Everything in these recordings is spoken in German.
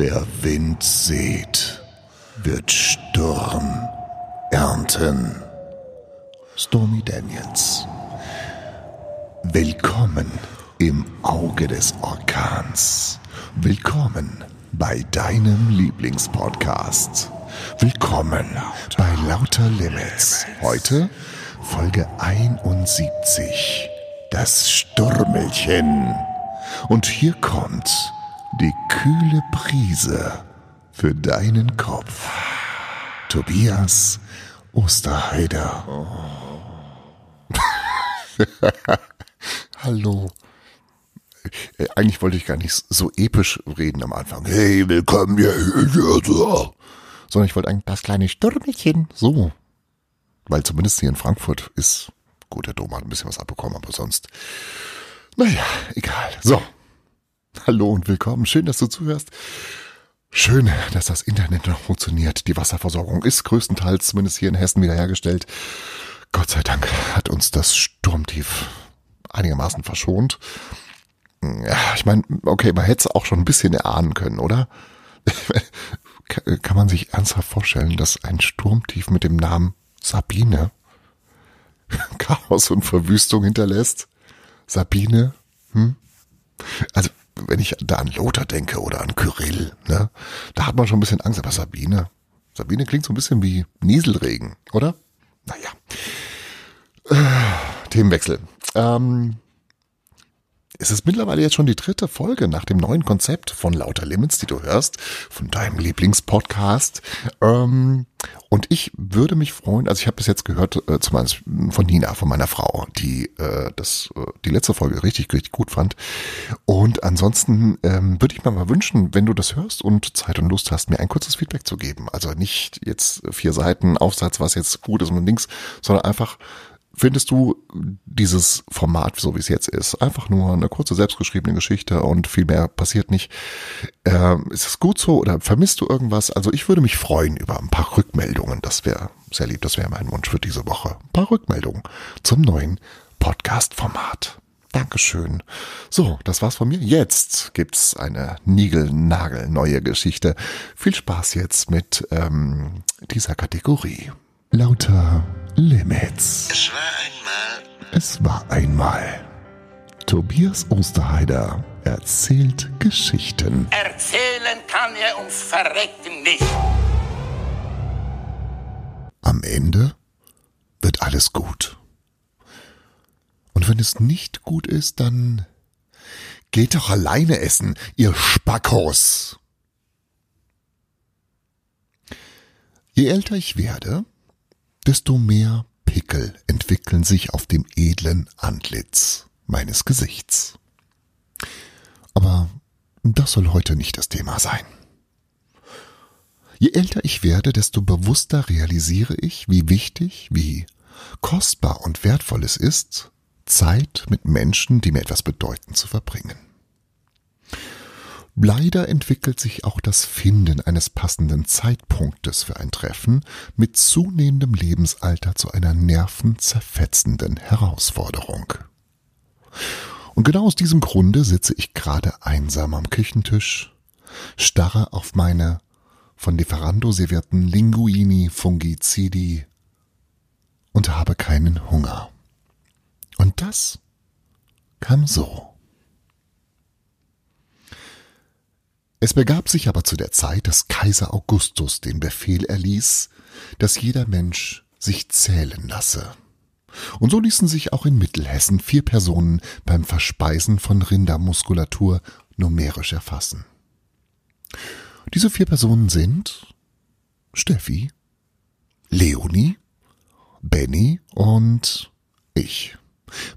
Wer Wind sät, wird Sturm ernten. Stormy Daniels. Willkommen im Auge des Orkans. Willkommen bei deinem Lieblingspodcast. Willkommen bei Lauter Limits. Heute Folge 71. Das Sturmelchen. Und hier kommt die kühle Prise für deinen Kopf. Tobias Osterheider. Hallo. Äh, Eigentlich wollte ich gar nicht so episch reden am Anfang. Hey, willkommen hier. Sondern ich wollte eigentlich das kleine Stürmelchen. So. Weil zumindest hier in Frankfurt ist, gut, der Dom hat ein bisschen was abbekommen, aber sonst, naja, egal. So. Hallo und willkommen. Schön, dass du zuhörst. Schön, dass das Internet noch funktioniert. Die Wasserversorgung ist größtenteils, zumindest hier in Hessen, wiederhergestellt. Gott sei Dank hat uns das Sturmtief einigermaßen verschont. Ja, ich meine, okay, man hätte es auch schon ein bisschen erahnen können, oder? Kann man sich ernsthaft vorstellen, dass ein Sturmtief mit dem Namen Sabine Chaos und Verwüstung hinterlässt? Sabine? Hm? Also, wenn ich da an Lothar denke oder an Kyrill, ne, da hat man schon ein bisschen Angst, aber Sabine, Sabine klingt so ein bisschen wie Nieselregen, oder? Naja. Äh, Themenwechsel. Ähm, es ist mittlerweile jetzt schon die dritte Folge nach dem neuen Konzept von Lauter Limits, die du hörst, von deinem Lieblingspodcast. Ähm, und ich würde mich freuen, also ich habe bis jetzt gehört, äh, zumindest von Nina, von meiner Frau, die äh, das äh, die letzte Folge richtig, richtig gut fand. Und ansonsten ähm, würde ich mir mal wünschen, wenn du das hörst und Zeit und Lust hast, mir ein kurzes Feedback zu geben. Also nicht jetzt vier Seiten Aufsatz, was jetzt gut ist und links, sondern einfach Findest du dieses Format, so wie es jetzt ist, einfach nur eine kurze selbstgeschriebene Geschichte und viel mehr passiert nicht? Äh, ist es gut so oder vermisst du irgendwas? Also ich würde mich freuen über ein paar Rückmeldungen. Das wäre sehr lieb, das wäre mein Wunsch für diese Woche. Ein paar Rückmeldungen zum neuen Podcast-Format. Dankeschön. So, das war's von mir. Jetzt gibt's eine Nigel-Nagel neue Geschichte. Viel Spaß jetzt mit ähm, dieser Kategorie. Lauter Limits. Es war einmal Es war einmal. Tobias Osterheider erzählt Geschichten. Erzählen kann er ums Verrecken nicht. Am Ende wird alles gut. Und wenn es nicht gut ist, dann geht doch alleine essen, ihr Spackos. Je älter ich werde, desto mehr Pickel entwickeln sich auf dem edlen Antlitz meines Gesichts. Aber das soll heute nicht das Thema sein. Je älter ich werde, desto bewusster realisiere ich, wie wichtig, wie kostbar und wertvoll es ist, Zeit mit Menschen, die mir etwas bedeuten, zu verbringen. Leider entwickelt sich auch das Finden eines passenden Zeitpunktes für ein Treffen mit zunehmendem Lebensalter zu einer nervenzerfetzenden Herausforderung. Und genau aus diesem Grunde sitze ich gerade einsam am Küchentisch, starre auf meine von Lieferando servierten Linguini Fungicidi und habe keinen Hunger. Und das kam so. Es begab sich aber zu der Zeit, dass Kaiser Augustus den Befehl erließ, dass jeder Mensch sich zählen lasse. Und so ließen sich auch in Mittelhessen vier Personen beim Verspeisen von Rindermuskulatur numerisch erfassen. Diese vier Personen sind Steffi, Leonie, Benny und ich.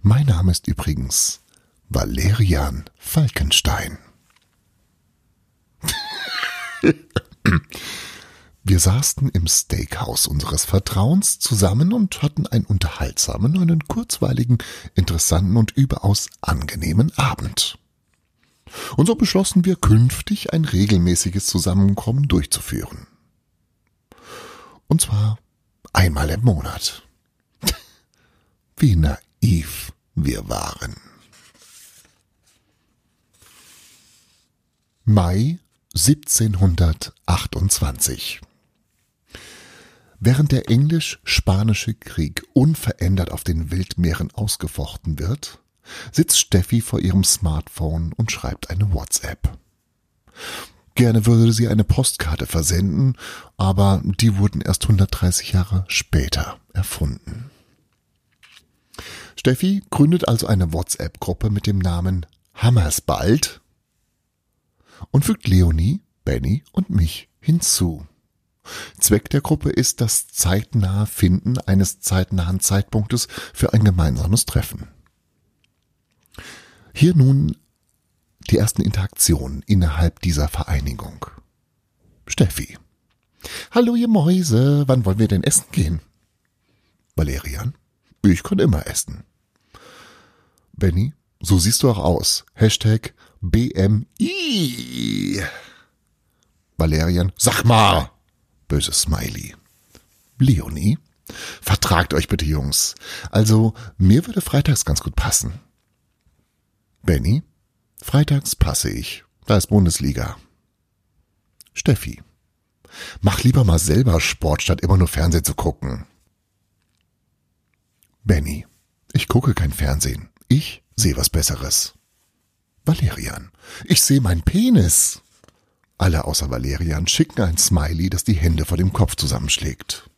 Mein Name ist übrigens Valerian Falkenstein. Wir saßen im Steakhouse unseres Vertrauens zusammen und hatten einen unterhaltsamen, einen kurzweiligen, interessanten und überaus angenehmen Abend. Und so beschlossen wir künftig ein regelmäßiges Zusammenkommen durchzuführen. Und zwar einmal im Monat. Wie naiv wir waren. Mai 1728. Während der englisch-spanische Krieg unverändert auf den Wildmeeren ausgefochten wird, sitzt Steffi vor ihrem Smartphone und schreibt eine WhatsApp. Gerne würde sie eine Postkarte versenden, aber die wurden erst 130 Jahre später erfunden. Steffi gründet also eine WhatsApp-Gruppe mit dem Namen Hammersbald und fügt Leonie, Benny und mich hinzu. Zweck der Gruppe ist das zeitnahe Finden eines zeitnahen Zeitpunktes für ein gemeinsames Treffen. Hier nun die ersten Interaktionen innerhalb dieser Vereinigung. Steffi. Hallo ihr Mäuse, wann wollen wir denn essen gehen? Valerian. Ich kann immer essen. Benny, so siehst du auch aus. Hashtag BMI. Valerian. Sag mal. Böses Smiley. Leonie. Vertragt euch bitte, Jungs. Also, mir würde freitags ganz gut passen. Benny. Freitags passe ich. Da ist Bundesliga. Steffi. Mach lieber mal selber Sport, statt immer nur Fernsehen zu gucken. Benny. Ich gucke kein Fernsehen. Ich sehe was Besseres. Valerian. Ich sehe meinen Penis. Alle außer Valerian schicken ein Smiley, das die Hände vor dem Kopf zusammenschlägt.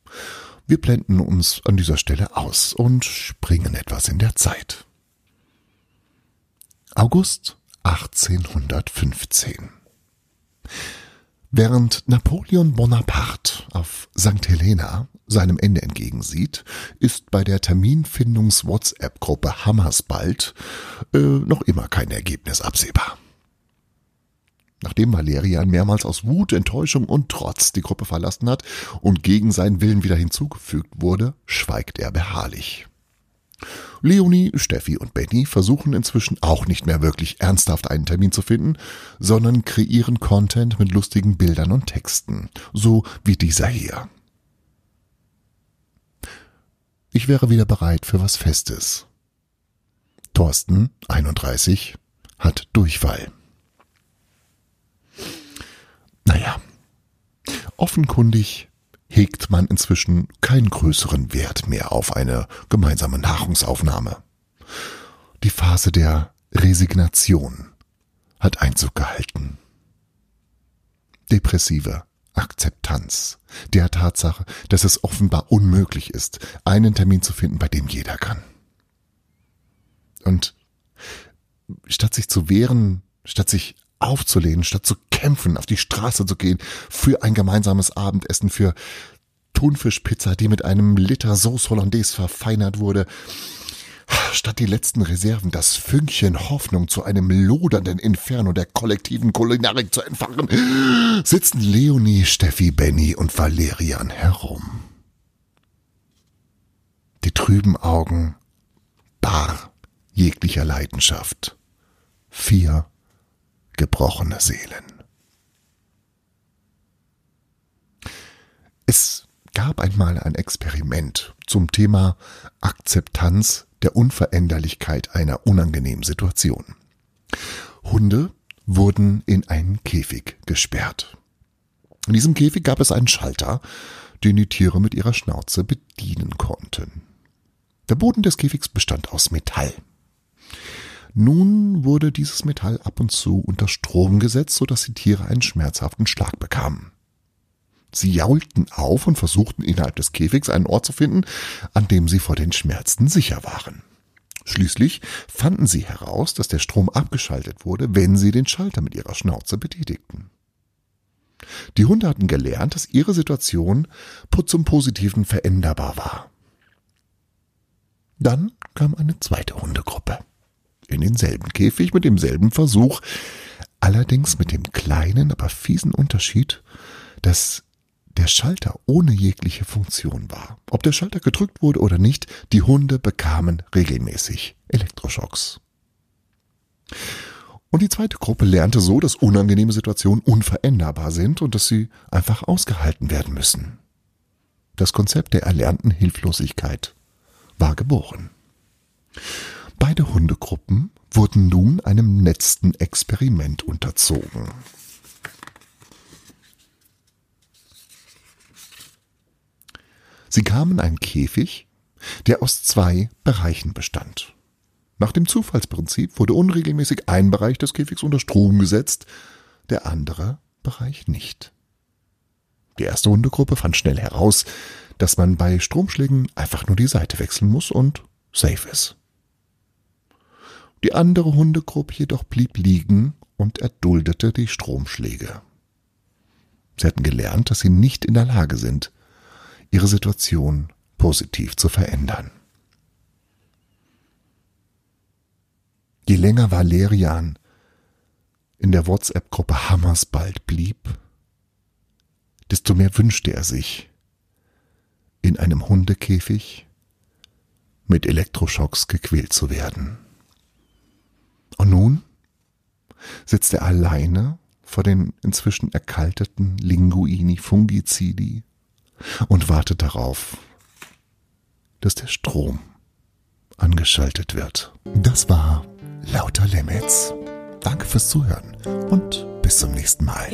Wir blenden uns an dieser Stelle aus und springen etwas in der Zeit. August 1815. Während Napoleon Bonaparte auf St. Helena seinem Ende entgegensieht, ist bei der Terminfindungs-WhatsApp-Gruppe Hammersbald äh, noch immer kein Ergebnis absehbar. Nachdem Valerian mehrmals aus Wut, Enttäuschung und Trotz die Gruppe verlassen hat und gegen seinen Willen wieder hinzugefügt wurde, schweigt er beharrlich. Leonie, Steffi und Benny versuchen inzwischen auch nicht mehr wirklich ernsthaft einen Termin zu finden, sondern kreieren Content mit lustigen Bildern und Texten, so wie dieser hier. Ich wäre wieder bereit für was Festes. Thorsten, 31, hat Durchfall. Naja, offenkundig hegt man inzwischen keinen größeren Wert mehr auf eine gemeinsame Nahrungsaufnahme. Die Phase der Resignation hat Einzug gehalten. Depressive Akzeptanz der Tatsache, dass es offenbar unmöglich ist, einen Termin zu finden, bei dem jeder kann. Und statt sich zu wehren, statt sich aufzulehnen, statt zu kämpfen, auf die Straße zu gehen, für ein gemeinsames Abendessen, für Thunfischpizza, die mit einem Liter Sauce Hollandaise verfeinert wurde, statt die letzten Reserven das Fünkchen Hoffnung zu einem lodernden Inferno der kollektiven Kulinarik zu entfachen, sitzen Leonie, Steffi, Benny und Valerian herum. Die trüben Augen, bar jeglicher Leidenschaft. Vier gebrochene Seelen. Es gab einmal ein Experiment zum Thema Akzeptanz der Unveränderlichkeit einer unangenehmen Situation. Hunde wurden in einen Käfig gesperrt. In diesem Käfig gab es einen Schalter, den die Tiere mit ihrer Schnauze bedienen konnten. Der Boden des Käfigs bestand aus Metall. Nun wurde dieses Metall ab und zu unter Strom gesetzt, sodass die Tiere einen schmerzhaften Schlag bekamen. Sie jaulten auf und versuchten innerhalb des Käfigs einen Ort zu finden, an dem sie vor den Schmerzen sicher waren. Schließlich fanden sie heraus, dass der Strom abgeschaltet wurde, wenn sie den Schalter mit ihrer Schnauze betätigten. Die Hunde hatten gelernt, dass ihre Situation zum Positiven veränderbar war. Dann kam eine zweite Hundegruppe in denselben Käfig mit demselben Versuch, allerdings mit dem kleinen, aber fiesen Unterschied, dass der Schalter ohne jegliche Funktion war. Ob der Schalter gedrückt wurde oder nicht, die Hunde bekamen regelmäßig Elektroschocks. Und die zweite Gruppe lernte so, dass unangenehme Situationen unveränderbar sind und dass sie einfach ausgehalten werden müssen. Das Konzept der erlernten Hilflosigkeit war geboren. Beide Hundegruppen wurden nun einem letzten Experiment unterzogen. Sie kamen einen Käfig, der aus zwei Bereichen bestand. Nach dem Zufallsprinzip wurde unregelmäßig ein Bereich des Käfigs unter Strom gesetzt, der andere Bereich nicht. Die erste Hundegruppe fand schnell heraus, dass man bei Stromschlägen einfach nur die Seite wechseln muss und safe ist. Die andere Hundegruppe jedoch blieb liegen und erduldete die Stromschläge. Sie hatten gelernt, dass sie nicht in der Lage sind, ihre Situation positiv zu verändern. Je länger Valerian in der WhatsApp-Gruppe Hammersbald blieb, desto mehr wünschte er sich, in einem Hundekäfig mit Elektroschocks gequält zu werden. Und nun sitzt er alleine vor den inzwischen erkalteten Linguini fungicidi und wartet darauf, dass der Strom angeschaltet wird. Das war Lauter Limits. Danke fürs Zuhören und bis zum nächsten Mal.